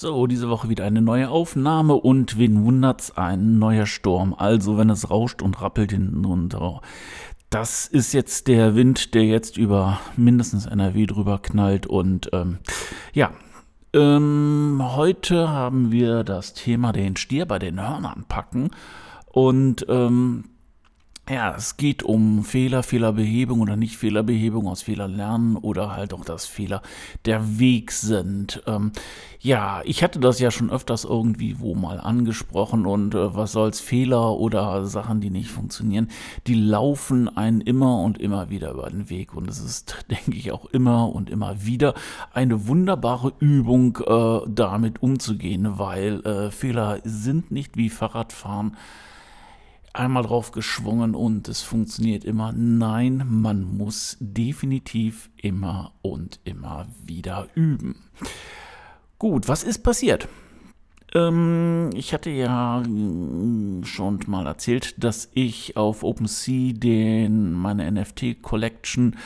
So, diese Woche wieder eine neue Aufnahme und wen wundert's, ein neuer Sturm. Also, wenn es rauscht und rappelt hinten runter. Das ist jetzt der Wind, der jetzt über mindestens NRW drüber knallt und ähm, ja. Ähm, heute haben wir das Thema den Stier bei den Hörnern packen und ähm, ja, es geht um Fehler, Fehlerbehebung oder nicht Fehlerbehebung, aus Fehlern lernen oder halt auch, dass Fehler der Weg sind. Ähm, ja, ich hatte das ja schon öfters irgendwie wo mal angesprochen und äh, was soll's Fehler oder Sachen, die nicht funktionieren, die laufen einen immer und immer wieder über den Weg und es ist, denke ich, auch immer und immer wieder eine wunderbare Übung, äh, damit umzugehen, weil äh, Fehler sind nicht wie Fahrradfahren einmal drauf geschwungen und es funktioniert immer. Nein, man muss definitiv immer und immer wieder üben. Gut, was ist passiert? Ähm, ich hatte ja mm, schon mal erzählt, dass ich auf OpenSea den, meine NFT Collection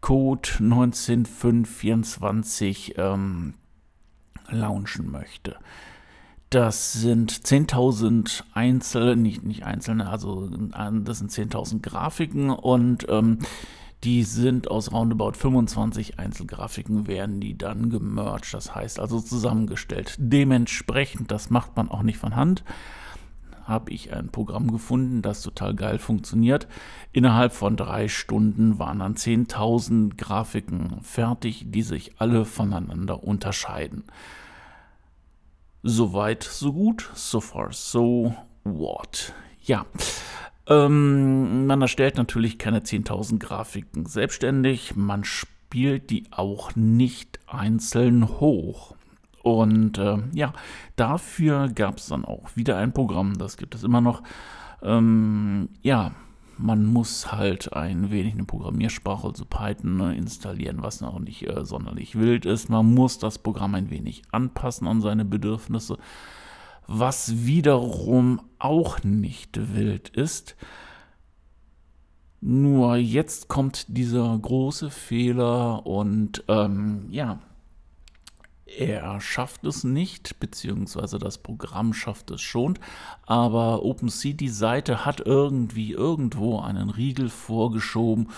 Code 19524 ähm, launchen möchte. Das sind 10.000 einzelne, nicht, nicht einzelne, also das sind 10.000 Grafiken und ähm, die sind aus roundabout 25 Einzelgrafiken, werden die dann gemerged, das heißt also zusammengestellt. Dementsprechend, das macht man auch nicht von Hand, habe ich ein Programm gefunden, das total geil funktioniert. Innerhalb von drei Stunden waren dann 10.000 Grafiken fertig, die sich alle voneinander unterscheiden. Soweit, so gut. So far, so what. Ja. Ähm, man erstellt natürlich keine 10.000 Grafiken selbstständig. Man spielt die auch nicht einzeln hoch. Und äh, ja, dafür gab es dann auch wieder ein Programm, das gibt es immer noch. Ähm, ja, man muss halt ein wenig eine Programmiersprache, also Python, ne, installieren, was noch nicht äh, sonderlich wild ist. Man muss das Programm ein wenig anpassen an seine Bedürfnisse, was wiederum auch nicht wild ist. Nur jetzt kommt dieser große Fehler und ähm, ja, er schafft es nicht, beziehungsweise das Programm schafft es schon, aber OpenSea, die Seite, hat irgendwie irgendwo einen Riegel vorgeschoben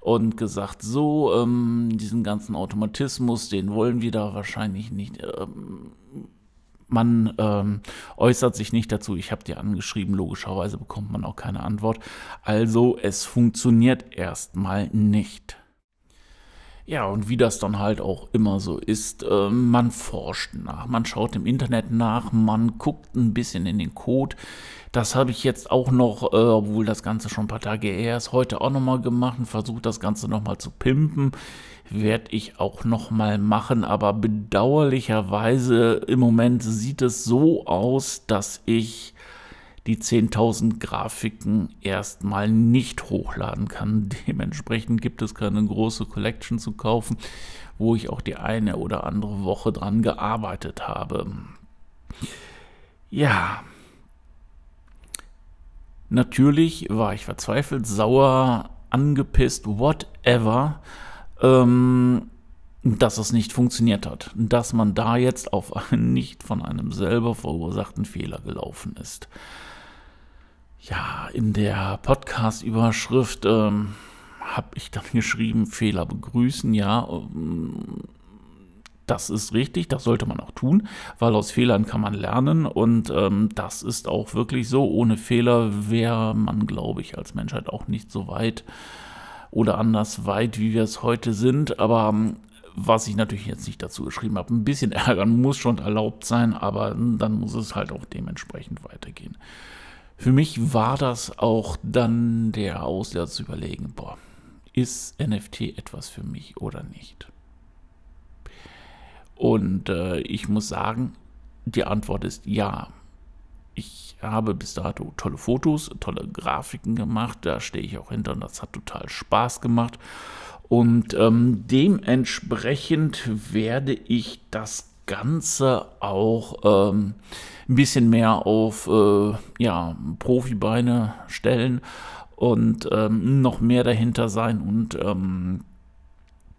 und gesagt, so, ähm, diesen ganzen Automatismus, den wollen wir da wahrscheinlich nicht. Ähm, man ähm, äußert sich nicht dazu. Ich habe dir angeschrieben, logischerweise bekommt man auch keine Antwort. Also es funktioniert erstmal nicht. Ja, und wie das dann halt auch immer so ist, äh, man forscht nach, man schaut im Internet nach, man guckt ein bisschen in den Code. Das habe ich jetzt auch noch, äh, obwohl das Ganze schon ein paar Tage her ist, heute auch nochmal gemacht und versucht das Ganze nochmal zu pimpen. Werde ich auch nochmal machen, aber bedauerlicherweise im Moment sieht es so aus, dass ich die 10.000 Grafiken erstmal nicht hochladen kann. Dementsprechend gibt es keine große Collection zu kaufen, wo ich auch die eine oder andere Woche dran gearbeitet habe. Ja. Natürlich war ich verzweifelt, sauer, angepisst, whatever, ähm, dass es nicht funktioniert hat. Dass man da jetzt auf einen nicht von einem selber verursachten Fehler gelaufen ist ja, in der Podcast-Überschrift ähm, habe ich dann geschrieben, Fehler begrüßen, ja. Ähm, das ist richtig, das sollte man auch tun, weil aus Fehlern kann man lernen und ähm, das ist auch wirklich so. Ohne Fehler wäre man, glaube ich, als Menschheit auch nicht so weit oder anders weit, wie wir es heute sind. Aber ähm, was ich natürlich jetzt nicht dazu geschrieben habe, ein bisschen ärgern muss schon erlaubt sein, aber dann muss es halt auch dementsprechend weitergehen. Für mich war das auch dann der Auslöser zu überlegen, boah, ist NFT etwas für mich oder nicht? Und äh, ich muss sagen, die Antwort ist ja. ich habe bis dato tolle Fotos, tolle Grafiken gemacht, da stehe ich auch hinter und das hat total Spaß gemacht. Und ähm, dementsprechend werde ich das Ganze auch ähm, ein bisschen mehr auf äh, ja, Profibeine stellen und ähm, noch mehr dahinter sein und ähm,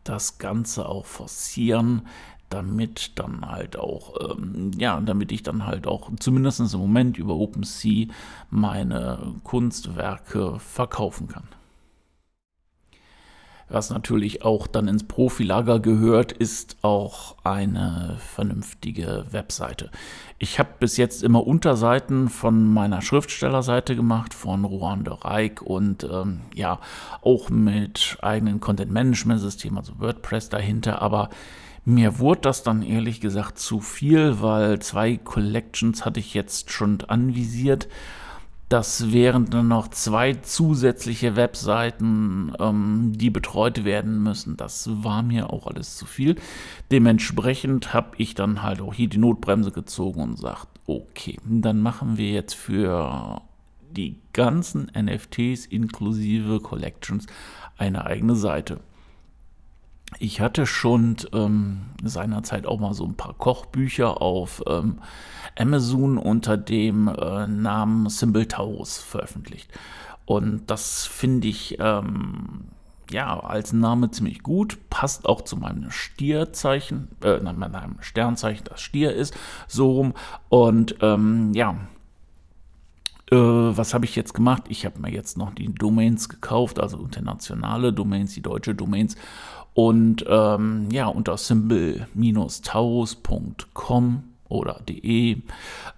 das Ganze auch forcieren, damit dann halt auch, ähm, ja, damit ich dann halt auch zumindest im Moment über OpenSea meine Kunstwerke verkaufen kann. Was natürlich auch dann ins Profilager gehört, ist auch eine vernünftige Webseite. Ich habe bis jetzt immer Unterseiten von meiner Schriftstellerseite gemacht, von Rohan de Rijk und ähm, ja, auch mit eigenen Content-Management-System, also WordPress dahinter, aber mir wurde das dann ehrlich gesagt zu viel, weil zwei Collections hatte ich jetzt schon anvisiert das wären dann noch zwei zusätzliche Webseiten, ähm, die betreut werden müssen. Das war mir auch alles zu viel. Dementsprechend habe ich dann halt auch hier die Notbremse gezogen und sagt, okay, dann machen wir jetzt für die ganzen NFTs inklusive Collections eine eigene Seite. Ich hatte schon ähm, seinerzeit auch mal so ein paar Kochbücher auf ähm, Amazon unter dem äh, Namen Symbol Taurus veröffentlicht. Und das finde ich ähm, ja als Name ziemlich gut, passt auch zu meinem Stierzeichen, äh, meinem Sternzeichen, das Stier ist, so rum. Und ähm, ja, äh, was habe ich jetzt gemacht? Ich habe mir jetzt noch die Domains gekauft, also internationale Domains, die deutsche Domains. Und ähm, ja, unter symbol-taurus.com oder de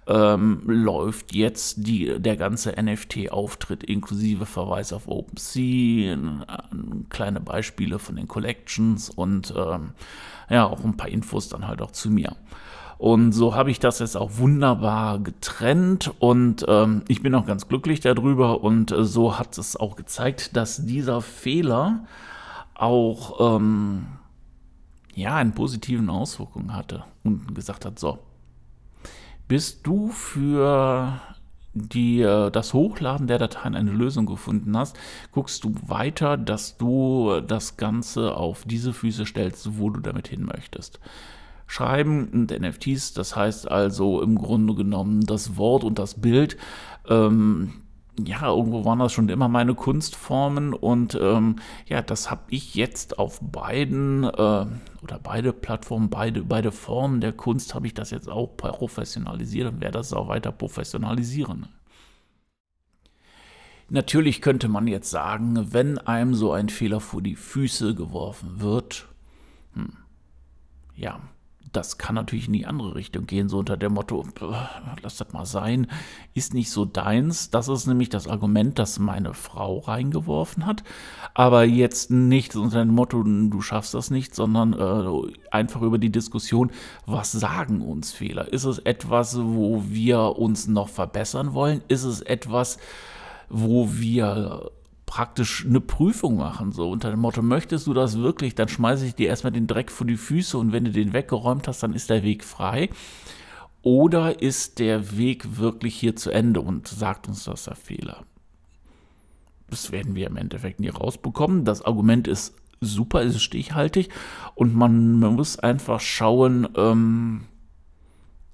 ähm, läuft jetzt die, der ganze NFT-Auftritt inklusive Verweis auf OpenSea, kleine Beispiele von den Collections und ähm, ja, auch ein paar Infos dann halt auch zu mir. Und so habe ich das jetzt auch wunderbar getrennt und ähm, ich bin auch ganz glücklich darüber und äh, so hat es auch gezeigt, dass dieser Fehler auch ähm, ja einen positiven Auswirkungen hatte und gesagt hat, so, bis du für die, äh, das Hochladen der Dateien eine Lösung gefunden hast, guckst du weiter, dass du das Ganze auf diese Füße stellst, wo du damit hin möchtest. Schreiben und NFTs, das heißt also im Grunde genommen das Wort und das Bild ähm, ja, irgendwo waren das schon immer meine Kunstformen und ähm, ja, das habe ich jetzt auf beiden äh, oder beide Plattformen, beide, beide Formen der Kunst habe ich das jetzt auch professionalisiert und werde das auch weiter professionalisieren. Natürlich könnte man jetzt sagen, wenn einem so ein Fehler vor die Füße geworfen wird, hm, ja, das kann natürlich in die andere Richtung gehen, so unter dem Motto, lass das mal sein, ist nicht so deins. Das ist nämlich das Argument, das meine Frau reingeworfen hat. Aber jetzt nicht unter dem Motto, du schaffst das nicht, sondern äh, einfach über die Diskussion, was sagen uns Fehler? Ist es etwas, wo wir uns noch verbessern wollen? Ist es etwas, wo wir praktisch eine Prüfung machen, so unter dem Motto, möchtest du das wirklich, dann schmeiße ich dir erstmal den Dreck vor die Füße und wenn du den weggeräumt hast, dann ist der Weg frei. Oder ist der Weg wirklich hier zu Ende und sagt uns das der Fehler? Das werden wir im Endeffekt nie rausbekommen. Das Argument ist super, ist stichhaltig und man, man muss einfach schauen, ähm,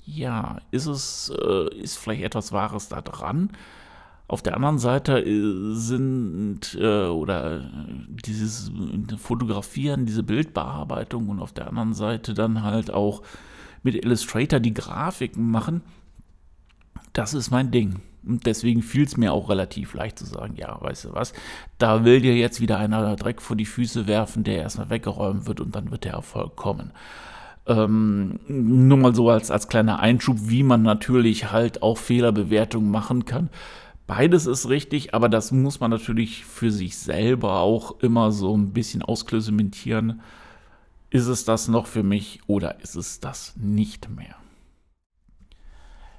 ja, ist es, äh, ist vielleicht etwas Wahres da dran? Auf der anderen Seite äh, sind äh, oder dieses Fotografieren, diese Bildbearbeitung und auf der anderen Seite dann halt auch mit Illustrator die Grafiken machen, das ist mein Ding. Und deswegen fiel es mir auch relativ leicht zu sagen, ja, weißt du was, da will dir jetzt wieder einer Dreck vor die Füße werfen, der erstmal weggeräumt wird und dann wird der Erfolg kommen. Ähm, nur mal so als, als kleiner Einschub, wie man natürlich halt auch Fehlerbewertungen machen kann. Beides ist richtig, aber das muss man natürlich für sich selber auch immer so ein bisschen ausklösementieren. Ist es das noch für mich oder ist es das nicht mehr?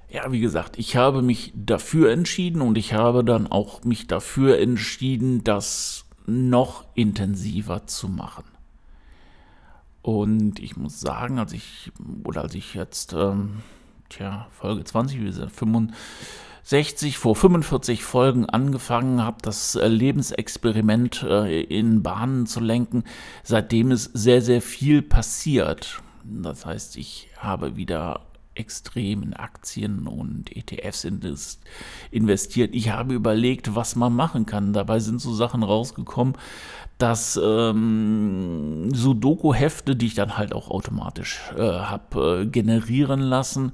Ja, wie gesagt, ich habe mich dafür entschieden und ich habe dann auch mich dafür entschieden, das noch intensiver zu machen. Und ich muss sagen, als ich, oder als ich jetzt, ähm, tja, Folge 20, wir sind 25, 60 vor 45 Folgen angefangen habe, das äh, Lebensexperiment äh, in Bahnen zu lenken. Seitdem ist sehr, sehr viel passiert. Das heißt, ich habe wieder extrem in Aktien und ETFs investiert. Ich habe überlegt, was man machen kann. Dabei sind so Sachen rausgekommen, dass ähm, Sudoku-Hefte, die ich dann halt auch automatisch äh, habe äh, generieren lassen,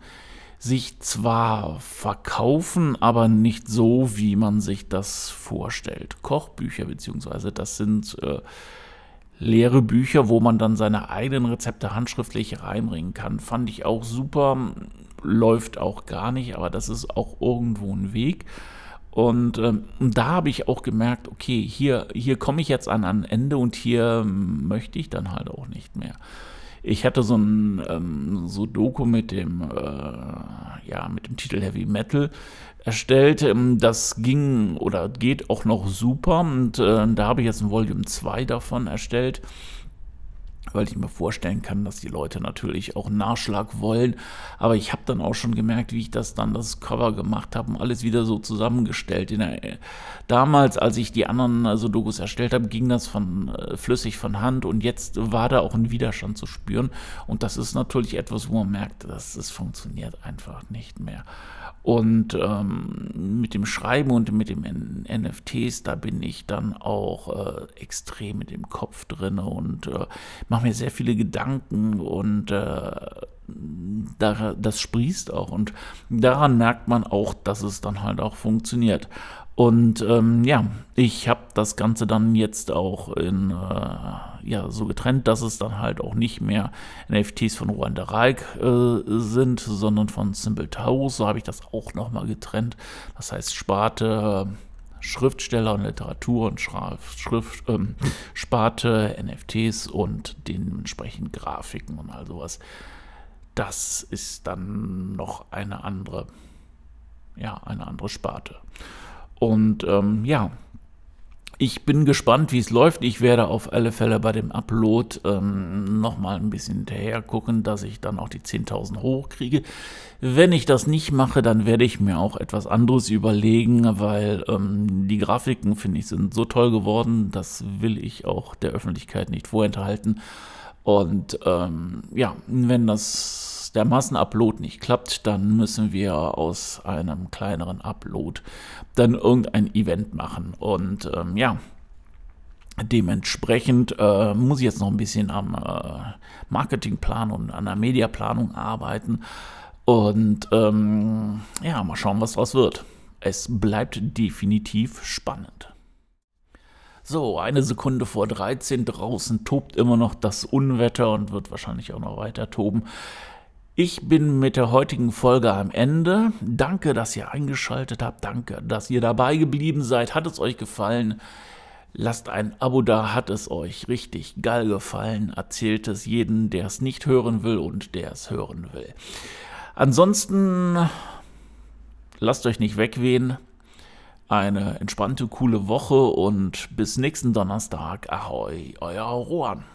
sich zwar verkaufen, aber nicht so, wie man sich das vorstellt. Kochbücher beziehungsweise das sind äh, leere Bücher, wo man dann seine eigenen Rezepte handschriftlich reinbringen kann. Fand ich auch super, läuft auch gar nicht, aber das ist auch irgendwo ein Weg. Und ähm, da habe ich auch gemerkt, okay, hier, hier komme ich jetzt an ein Ende und hier möchte ich dann halt auch nicht mehr. Ich hatte so ein ähm, Sudoku mit dem, äh, ja, mit dem Titel Heavy Metal erstellt. Ähm, das ging oder geht auch noch super und äh, da habe ich jetzt ein Volume 2 davon erstellt weil ich mir vorstellen kann, dass die Leute natürlich auch Nachschlag wollen. Aber ich habe dann auch schon gemerkt, wie ich das dann das Cover gemacht habe und alles wieder so zusammengestellt. Der, damals, als ich die anderen also Dokus erstellt habe, ging das von äh, flüssig von Hand und jetzt war da auch ein Widerstand zu spüren. Und das ist natürlich etwas, wo man merkt, dass es funktioniert einfach nicht mehr. Und ähm, mit dem Schreiben und mit dem NFTs, da bin ich dann auch äh, extrem mit dem Kopf drin und äh, mache mir sehr viele Gedanken und äh, da, das sprießt auch. Und daran merkt man auch, dass es dann halt auch funktioniert. Und ähm, ja, ich habe das Ganze dann jetzt auch in, äh, ja, so getrennt, dass es dann halt auch nicht mehr NFTs von Ruanda Reich äh, sind, sondern von Simple Taurus. So habe ich das auch nochmal getrennt. Das heißt, Sparte äh, Schriftsteller und Literatur und Schrift, ähm, Sparte NFTs und dementsprechend Grafiken und all sowas. Das ist dann noch eine andere, ja, eine andere Sparte. Und ähm, ja, ich bin gespannt, wie es läuft. Ich werde auf alle Fälle bei dem Upload ähm, nochmal ein bisschen hinterher gucken, dass ich dann auch die 10.000 hochkriege. Wenn ich das nicht mache, dann werde ich mir auch etwas anderes überlegen, weil ähm, die Grafiken, finde ich, sind so toll geworden. Das will ich auch der Öffentlichkeit nicht vorenthalten. Und ähm, ja, wenn das der Massenupload nicht klappt, dann müssen wir aus einem kleineren Upload dann irgendein Event machen. Und ähm, ja, dementsprechend äh, muss ich jetzt noch ein bisschen am äh, Marketingplan und an der Mediaplanung arbeiten. Und ähm, ja, mal schauen, was daraus wird. Es bleibt definitiv spannend. So, eine Sekunde vor 13 draußen tobt immer noch das Unwetter und wird wahrscheinlich auch noch weiter toben. Ich bin mit der heutigen Folge am Ende. Danke, dass ihr eingeschaltet habt. Danke, dass ihr dabei geblieben seid. Hat es euch gefallen? Lasst ein Abo da. Hat es euch richtig geil gefallen? Erzählt es jedem, der es nicht hören will und der es hören will. Ansonsten lasst euch nicht wegwehen. Eine entspannte, coole Woche und bis nächsten Donnerstag. Ahoi, euer Rohan.